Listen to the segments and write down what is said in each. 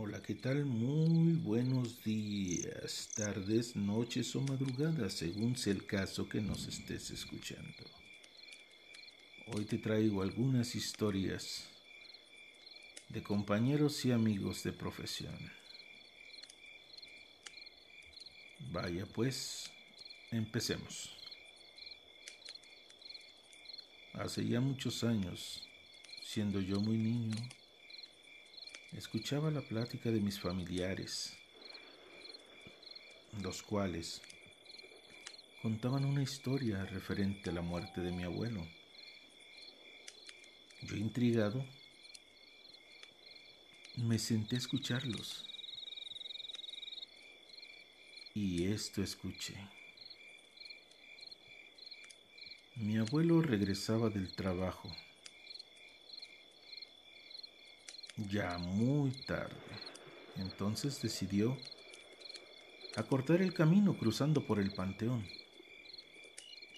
Hola, ¿qué tal? Muy buenos días, tardes, noches o madrugadas, según sea el caso que nos estés escuchando. Hoy te traigo algunas historias de compañeros y amigos de profesión. Vaya pues, empecemos. Hace ya muchos años, siendo yo muy niño, escuchaba la plática de mis familiares, los cuales contaban una historia referente a la muerte de mi abuelo. Yo intrigado, me senté a escucharlos. Y esto escuché. Mi abuelo regresaba del trabajo ya muy tarde. Entonces decidió acortar el camino cruzando por el panteón.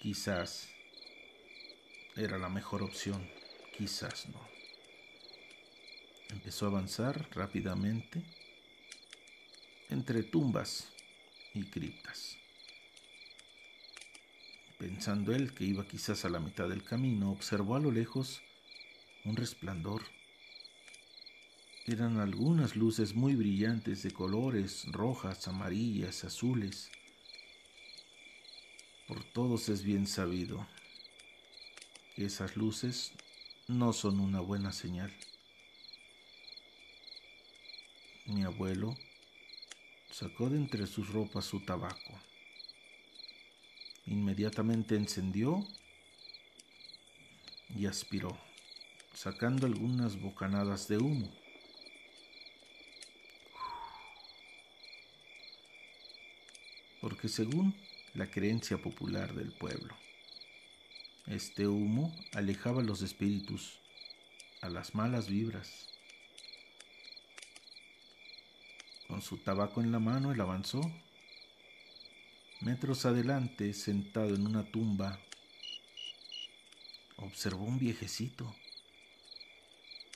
Quizás era la mejor opción, quizás no. Empezó a avanzar rápidamente entre tumbas y criptas. Pensando él que iba quizás a la mitad del camino, observó a lo lejos un resplandor eran algunas luces muy brillantes de colores rojas, amarillas, azules. Por todos es bien sabido que esas luces no son una buena señal. Mi abuelo sacó de entre sus ropas su tabaco. Inmediatamente encendió y aspiró, sacando algunas bocanadas de humo. Según la creencia popular del pueblo, este humo alejaba los espíritus, a las malas vibras. Con su tabaco en la mano, él avanzó. Metros adelante, sentado en una tumba, observó un viejecito.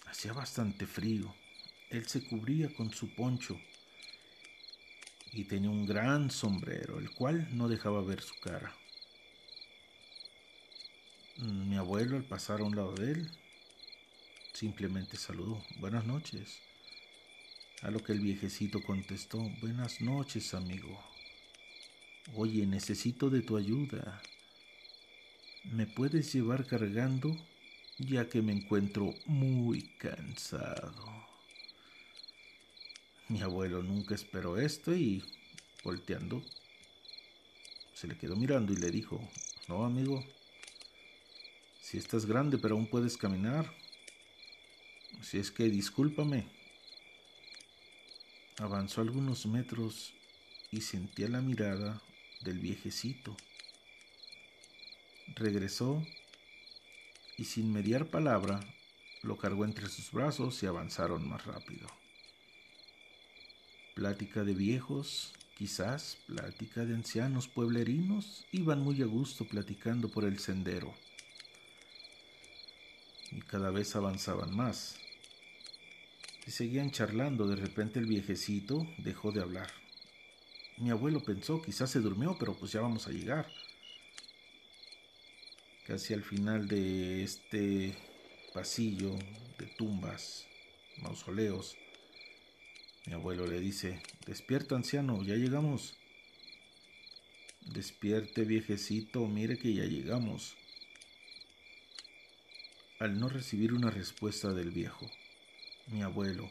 Hacía bastante frío. Él se cubría con su poncho y tenía un gran sombrero, el cual no dejaba ver su cara. Mm, mi abuelo al pasar a un lado de él simplemente saludó, buenas noches. A lo que el viejecito contestó, buenas noches amigo. Oye, necesito de tu ayuda. ¿Me puedes llevar cargando? Ya que me encuentro muy cansado. Mi abuelo nunca esperó esto y, volteando, se le quedó mirando y le dijo, no amigo, si estás grande pero aún puedes caminar, si es que discúlpame. Avanzó algunos metros y sentía la mirada del viejecito. Regresó y sin mediar palabra lo cargó entre sus brazos y avanzaron más rápido. Plática de viejos, quizás plática de ancianos pueblerinos, iban muy a gusto platicando por el sendero. Y cada vez avanzaban más. Y seguían charlando, de repente el viejecito dejó de hablar. Mi abuelo pensó, quizás se durmió, pero pues ya vamos a llegar. Casi al final de este pasillo de tumbas, mausoleos, mi abuelo le dice, despierta anciano, ya llegamos. Despierte viejecito, mire que ya llegamos. Al no recibir una respuesta del viejo, mi abuelo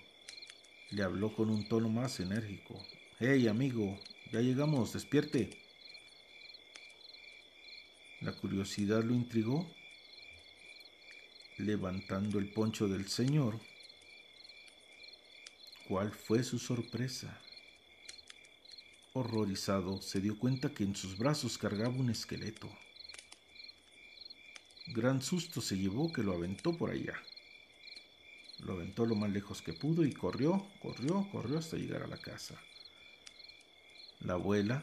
le habló con un tono más enérgico. Hey amigo, ya llegamos, despierte. La curiosidad lo intrigó. Levantando el poncho del señor, ¿Cuál fue su sorpresa? Horrorizado, se dio cuenta que en sus brazos cargaba un esqueleto. Gran susto se llevó que lo aventó por allá. Lo aventó lo más lejos que pudo y corrió, corrió, corrió hasta llegar a la casa. La abuela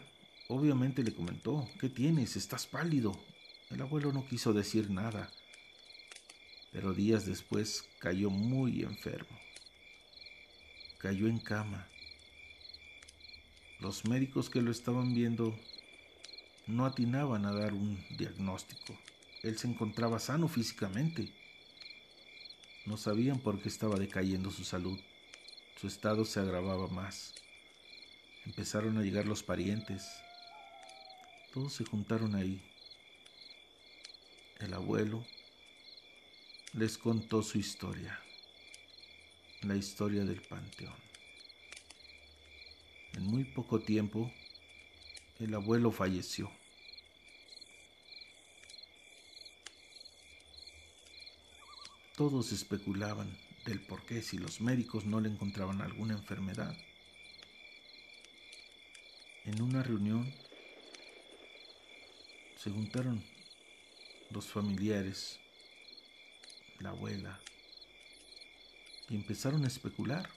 obviamente le comentó, ¿qué tienes? Estás pálido. El abuelo no quiso decir nada, pero días después cayó muy enfermo cayó en cama. Los médicos que lo estaban viendo no atinaban a dar un diagnóstico. Él se encontraba sano físicamente. No sabían por qué estaba decayendo su salud. Su estado se agravaba más. Empezaron a llegar los parientes. Todos se juntaron ahí. El abuelo les contó su historia, la historia del panteón. En muy poco tiempo, el abuelo falleció. Todos especulaban del por qué si los médicos no le encontraban alguna enfermedad. En una reunión se juntaron los familiares, la abuela, y empezaron a especular.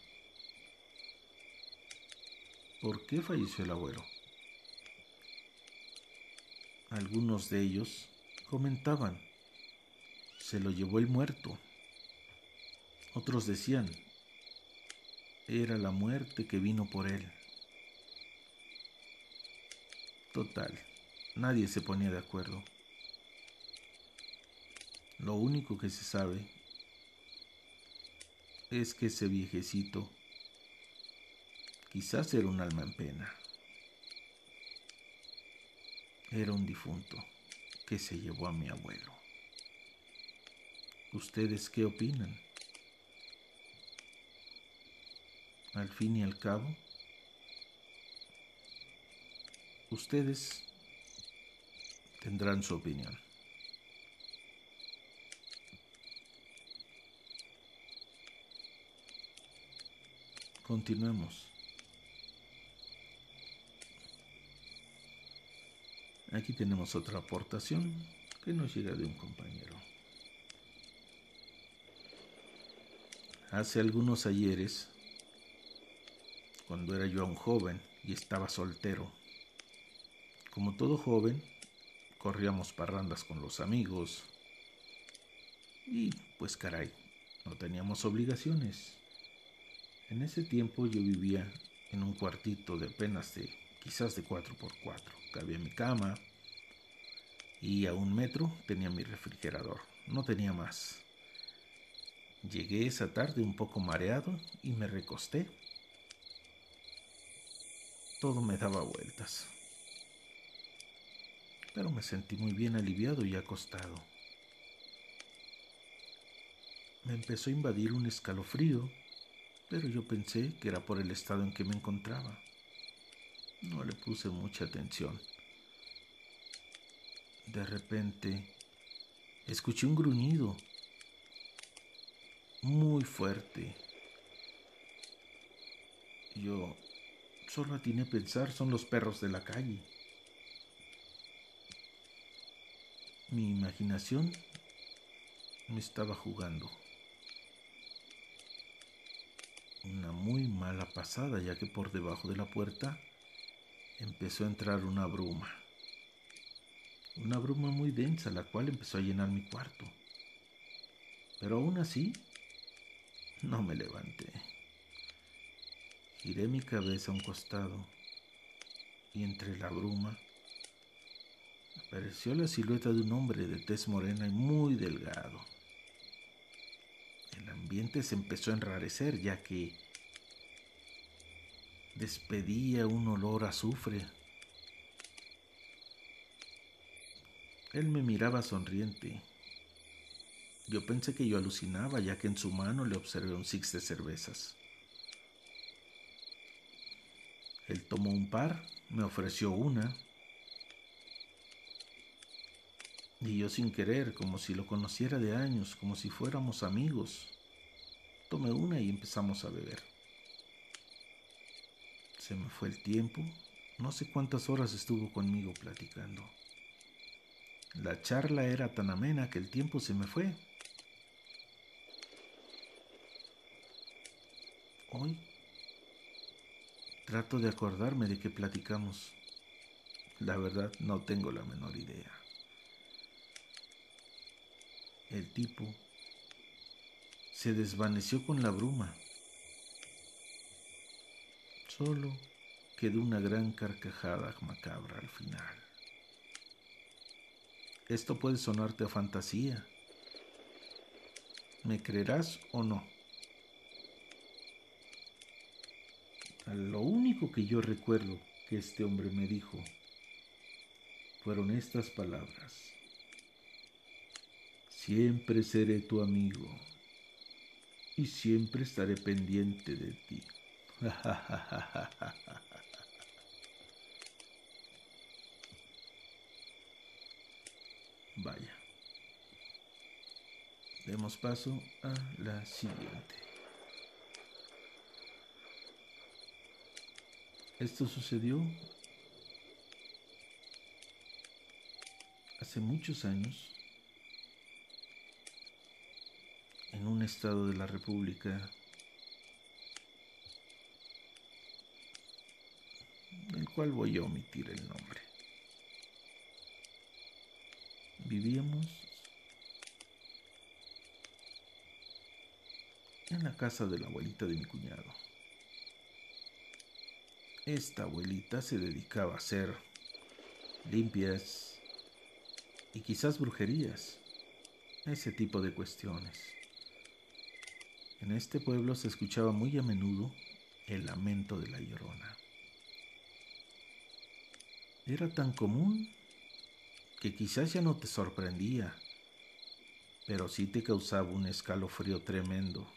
¿Por qué falleció el abuelo? Algunos de ellos comentaban, se lo llevó el muerto. Otros decían, era la muerte que vino por él. Total, nadie se ponía de acuerdo. Lo único que se sabe es que ese viejecito quizás era un alma en pena. Era un difunto que se llevó a mi abuelo. ¿Ustedes qué opinan? Al fin y al cabo, ustedes tendrán su opinión. Continuemos. Aquí tenemos otra aportación que nos llega de un compañero. Hace algunos ayeres, cuando era yo un joven y estaba soltero, como todo joven, corríamos parrandas con los amigos y pues caray, no teníamos obligaciones. En ese tiempo yo vivía en un cuartito de apenas de quizás de 4x4. Cabía mi cama y a un metro tenía mi refrigerador. No tenía más. Llegué esa tarde un poco mareado y me recosté. Todo me daba vueltas pero me sentí muy bien aliviado y acostado. Me empezó a invadir un escalofrío, pero yo pensé que era por el estado en que me encontraba. No le puse mucha atención. De repente, escuché un gruñido muy fuerte. Yo solo atiné a pensar, son los perros de la calle. Mi imaginación me estaba jugando una muy mala pasada, ya que por debajo de la puerta empezó a entrar una bruma. Una bruma muy densa, la cual empezó a llenar mi cuarto. Pero aún así, no me levanté. Giré mi cabeza a un costado y entre la bruma apareció la silueta de un hombre de tez morena y muy delgado. Ambiente se empezó a enrarecer ya que despedía un olor a azufre. Él me miraba sonriente. Yo pensé que yo alucinaba ya que en su mano le observé un six de cervezas. Él tomó un par, me ofreció una Y yo sin querer, como si lo conociera de años, como si fuéramos amigos, tomé una y empezamos a beber. Se me fue el tiempo, no sé cuántas horas estuvo conmigo platicando. La charla era tan amena que el tiempo se me fue. Hoy trato de acordarme de que platicamos. La verdad no tengo la menor idea. El tipo se desvaneció con la bruma. Solo quedó una gran carcajada macabra al final. Esto puede sonarte a fantasía. ¿Me creerás o no? Lo único que yo recuerdo que este hombre me dijo fueron estas palabras. Siempre seré tu amigo y siempre estaré pendiente de ti. Vaya. Demos paso a la siguiente. Esto sucedió hace muchos años en un estado de la República del cual voy a omitir el nombre. Vivíamos en la casa de la abuelita de mi cuñado. Esta abuelita se dedicaba a hacer limpias y quizás brujerías, ese tipo de cuestiones. En este pueblo se escuchaba muy a menudo el lamento de la llorona. Era tan común que quizás ya no te sorprendía, pero sí te causaba un escalofrío tremendo.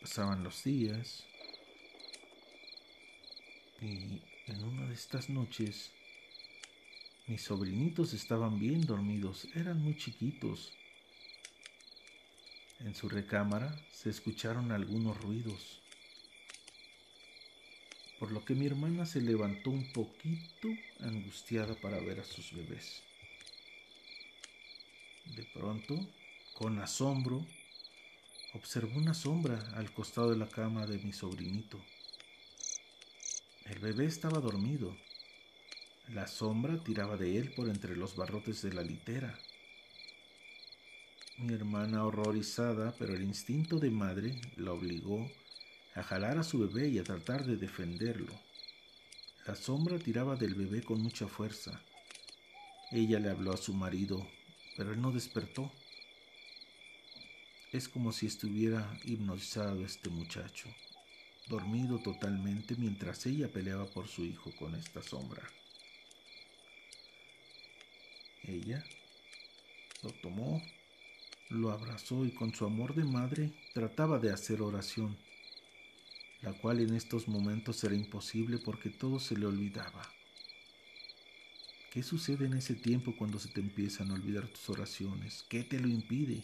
Pasaban los días y en una de estas noches mis sobrinitos estaban bien dormidos, eran muy chiquitos. En su recámara se escucharon algunos ruidos, por lo que mi hermana se levantó un poquito angustiada para ver a sus bebés. De pronto, con asombro, observó una sombra al costado de la cama de mi sobrinito. El bebé estaba dormido. La sombra tiraba de él por entre los barrotes de la litera. Mi hermana horrorizada, pero el instinto de madre la obligó a jalar a su bebé y a tratar de defenderlo. La sombra tiraba del bebé con mucha fuerza. Ella le habló a su marido, pero él no despertó. Es como si estuviera hipnotizado este muchacho, dormido totalmente mientras ella peleaba por su hijo con esta sombra. Ella lo tomó, lo abrazó y con su amor de madre trataba de hacer oración, la cual en estos momentos era imposible porque todo se le olvidaba. ¿Qué sucede en ese tiempo cuando se te empiezan a olvidar tus oraciones? ¿Qué te lo impide?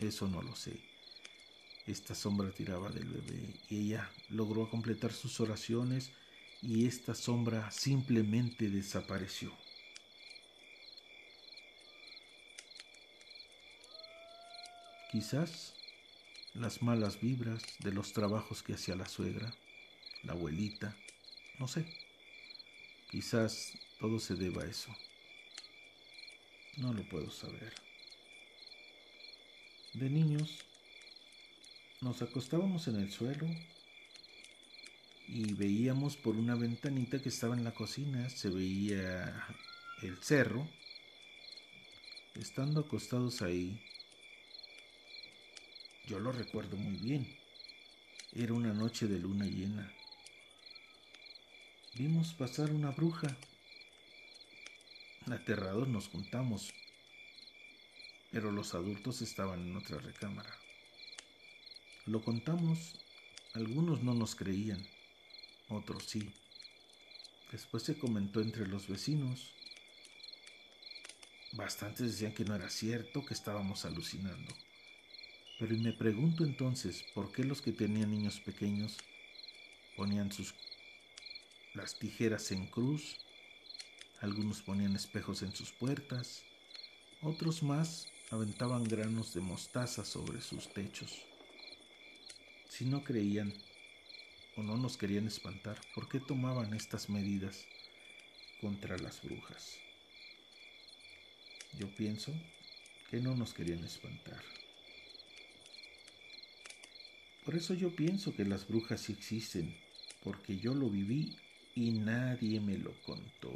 Eso no lo sé. Esta sombra tiraba del bebé y ella logró completar sus oraciones y esta sombra simplemente desapareció. Quizás las malas vibras de los trabajos que hacía la suegra, la abuelita, no sé. Quizás todo se deba a eso. No lo puedo saber. De niños nos acostábamos en el suelo y veíamos por una ventanita que estaba en la cocina, se veía el cerro. Estando acostados ahí, yo lo recuerdo muy bien. Era una noche de luna llena. Vimos pasar una bruja. Aterrados nos juntamos pero los adultos estaban en otra recámara. Lo contamos, algunos no nos creían, otros sí. Después se comentó entre los vecinos. Bastantes decían que no era cierto, que estábamos alucinando. Pero me pregunto entonces, ¿por qué los que tenían niños pequeños ponían sus las tijeras en cruz? Algunos ponían espejos en sus puertas, otros más aventaban granos de mostaza sobre sus techos. Si no creían o no nos querían espantar, ¿por qué tomaban estas medidas contra las brujas? Yo pienso que no nos querían espantar. Por eso yo pienso que las brujas sí existen, porque yo lo viví y nadie me lo contó.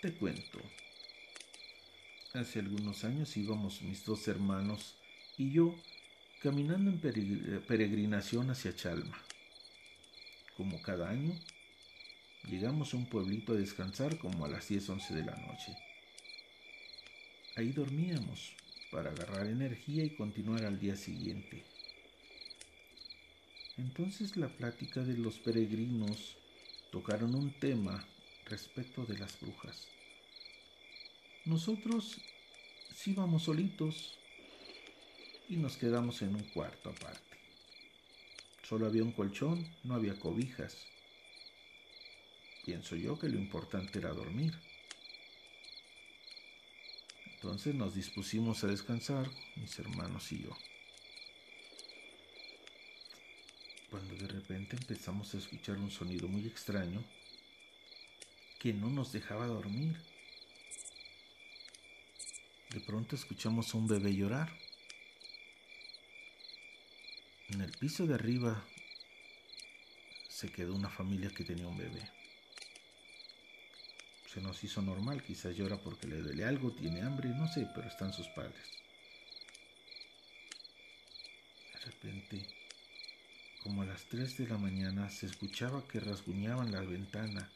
Te cuento. Hace algunos años íbamos mis dos hermanos y yo caminando en peregrinación hacia Chalma. Como cada año, llegamos a un pueblito a descansar como a las 10, 11 de la noche. Ahí dormíamos para agarrar energía y continuar al día siguiente. Entonces la plática de los peregrinos tocaron un tema respecto de las brujas. Nosotros sí íbamos solitos y nos quedamos en un cuarto aparte. Solo había un colchón, no había cobijas. Pienso yo que lo importante era dormir. Entonces nos dispusimos a descansar, mis hermanos y yo. Cuando de repente empezamos a escuchar un sonido muy extraño que no nos dejaba dormir. De pronto escuchamos a un bebé llorar. En el piso de arriba se quedó una familia que tenía un bebé. Se nos hizo normal, quizás llora porque le duele algo, tiene hambre, no sé, pero están sus padres. De repente, como a las 3 de la mañana, se escuchaba que rasguñaban la ventana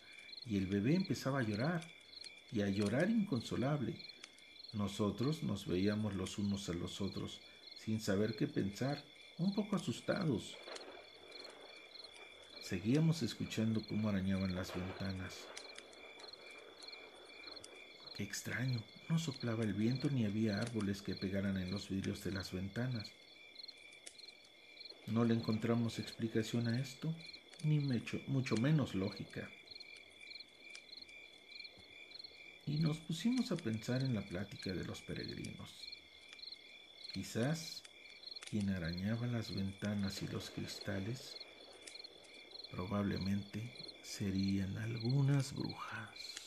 y el bebé empezaba a llorar y a llorar inconsolable. Nosotros nos veíamos los unos a los otros sin saber qué pensar, un poco asustados. Seguíamos escuchando cómo arañaban las ventanas. Extraño, no soplaba el viento ni había árboles que pegaran en los vidrios de las ventanas. No le encontramos explicación a esto, ni mucho menos lógica y nos pusimos a pensar en la plática de los peregrinos. Quizás quien arañaba las ventanas y los cristales probablemente serían algunas brujas.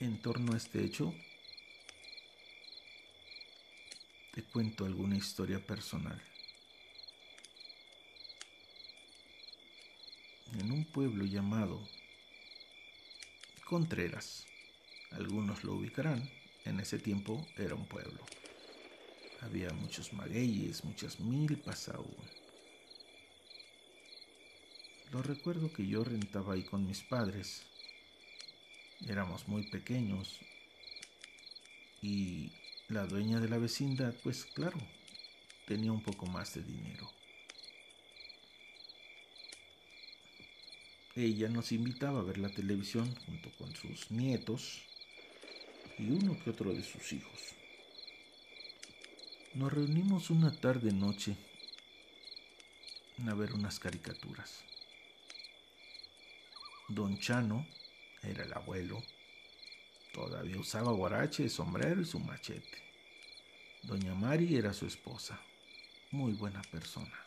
En torno a este hecho, te cuento alguna historia personal. en un pueblo llamado Contreras. Algunos lo ubicarán, en ese tiempo era un pueblo. Había muchos magueyes, muchas milpas aún. Lo recuerdo que yo rentaba ahí con mis padres. Éramos muy pequeños y la dueña de la vecindad, pues claro, tenía un poco más de dinero. ella nos invitaba a ver la televisión junto con sus nietos y uno que otro de sus hijos. Nos reunimos una tarde noche a ver unas caricaturas. Don Chano era el abuelo, todavía usaba guarache, sombrero y su machete. Doña Mari era su esposa, muy buena persona.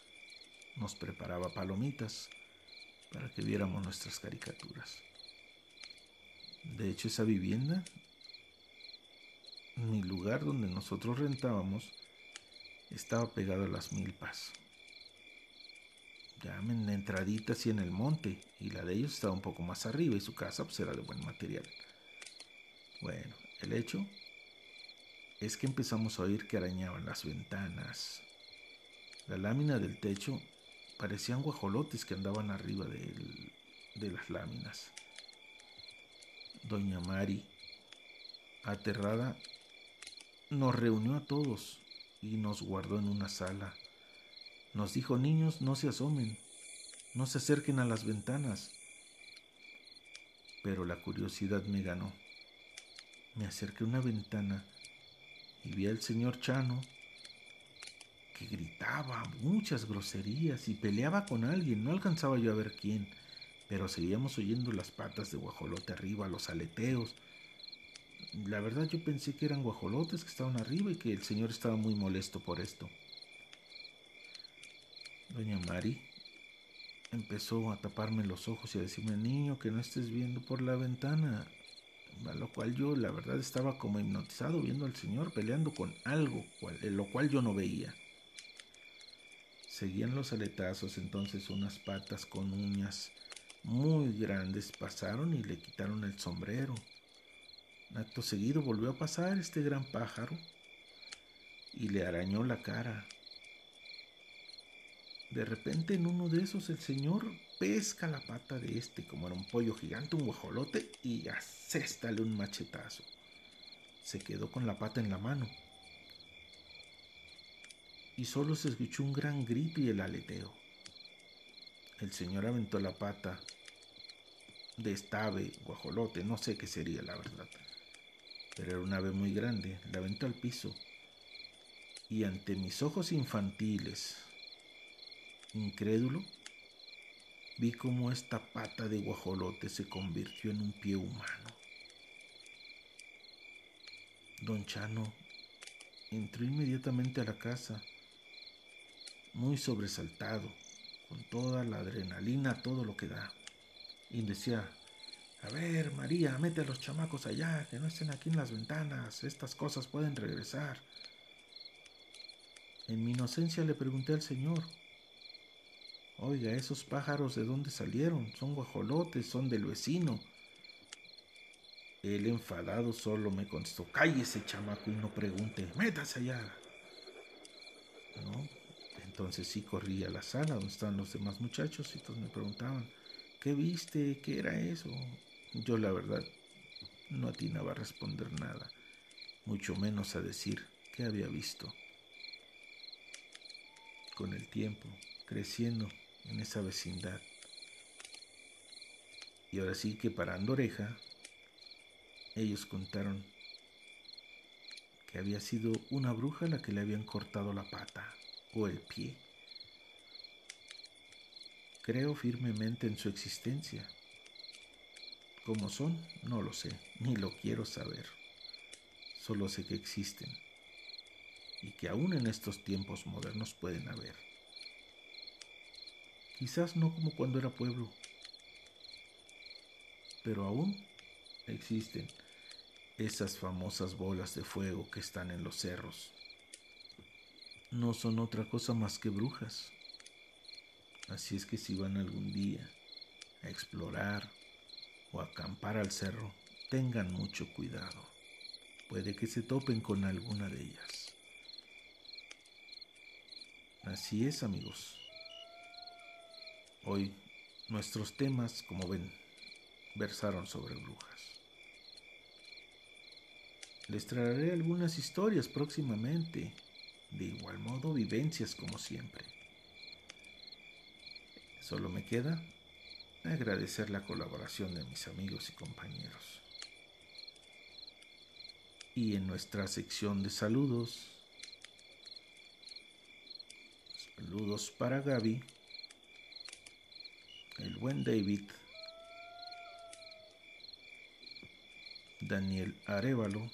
Nos preparaba palomitas para que viéramos nuestras caricaturas. De hecho, esa vivienda, mi lugar donde nosotros rentábamos, estaba pegado a las milpas. Ya en la entradita así en el monte, y la de ellos estaba un poco más arriba, y su casa pues era de buen material. Bueno, el hecho es que empezamos a oír que arañaban las ventanas. La lámina del techo Parecían guajolotes que andaban arriba de, las láminas. Doña Mari, aterrada, nos reunió a todos y nos guardó en una sala. Nos dijo, niños, no se asomen, no se acerquen a las ventanas. Pero la curiosidad me ganó. Me acerqué a una ventana y vi al señor Chano que gritaba muchas groserías y peleaba con alguien. No alcanzaba yo a ver quién, pero seguíamos oyendo las patas de guajolote arriba, los aleteos. La verdad yo pensé que eran guajolotes que estaban arriba y que el señor estaba muy molesto por esto. Doña Mari empezó a taparme los ojos y a decirme, niño, que no estés viendo por la ventana. Lo cual yo, la verdad, estaba como hipnotizado viendo al Señor peleando con algo, lo cual yo no veía. Seguían los aletazos, entonces unas patas con uñas muy grandes pasaron y le quitaron el sombrero. Acto seguido volvió a pasar este gran pájaro y le arañó la cara. De repente en uno de esos el señor pesca la pata de este como era un pollo gigante, un guajolote, y aséstale un machetazo. Se quedó con la pata en la mano. Y solo se escuchó un gran grito y el aleteo. El señor aventó la pata de esta ave, guajolote, no sé qué sería la verdad, pero era un ave muy grande, la aventó al piso. Y ante mis ojos infantiles, incrédulo, vi cómo esta pata de guajolote se convirtió en un pie humano. Don Chano entró inmediatamente a la casa, muy sobresaltado, con toda la adrenalina, todo lo que da, y decía, a ver, María, mete a los chamacos allá, que no estén aquí en las ventanas, estas cosas pueden regresar. En mi inocencia le pregunté al Señor, Oiga, esos pájaros de dónde salieron? Son guajolotes, son del vecino. El enfadado solo me contestó, cállese chamaco y no pregunte, métase allá. ¿No? Entonces sí corrí a la sala donde estaban los demás muchachos y todos me preguntaban, ¿qué viste? ¿Qué era eso? Yo la verdad no atinaba a responder nada, mucho menos a decir qué había visto. Con el tiempo, creciendo, en esa vecindad. Y ahora sí que parando oreja, ellos contaron que había sido una bruja la que le habían cortado la pata o el pie. Creo firmemente en su existencia. ¿Cómo son? No lo sé, ni lo quiero saber. Solo sé que existen y que aún en estos tiempos modernos pueden haber. Quizás no como cuando era pueblo, pero aún existen esas famosas bolas de fuego que están en los cerros. No son otra cosa más que brujas. Así es que si van algún día a explorar o acampar al cerro, tengan mucho cuidado. Puede que se topen con alguna de ellas. Así es, amigos. Hoy nuestros temas, como ven, versaron sobre brujas. Les traeré algunas historias próximamente, de igual modo vivencias como siempre. Solo me queda agradecer la colaboración de mis amigos y compañeros. Y en nuestra sección de saludos, saludos para Gaby, el buen David, Daniel Arevalo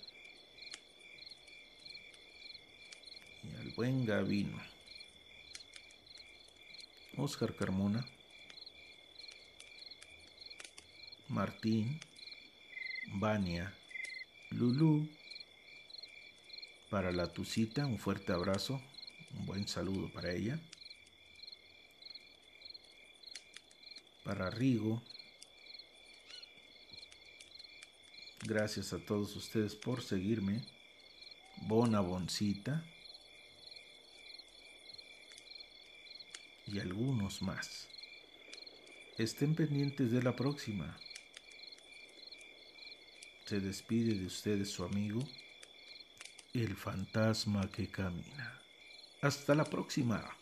y al buen Gavino, Oscar Carmona, Martín, Vania, Lulú, para la Tucita, un fuerte abrazo, un buen saludo para ella. Para Rigo. Gracias a todos ustedes por seguirme. Bona Boncita. Y algunos más. Estén pendientes de la próxima. Se despide de ustedes su amigo, el fantasma que camina. Hasta la próxima.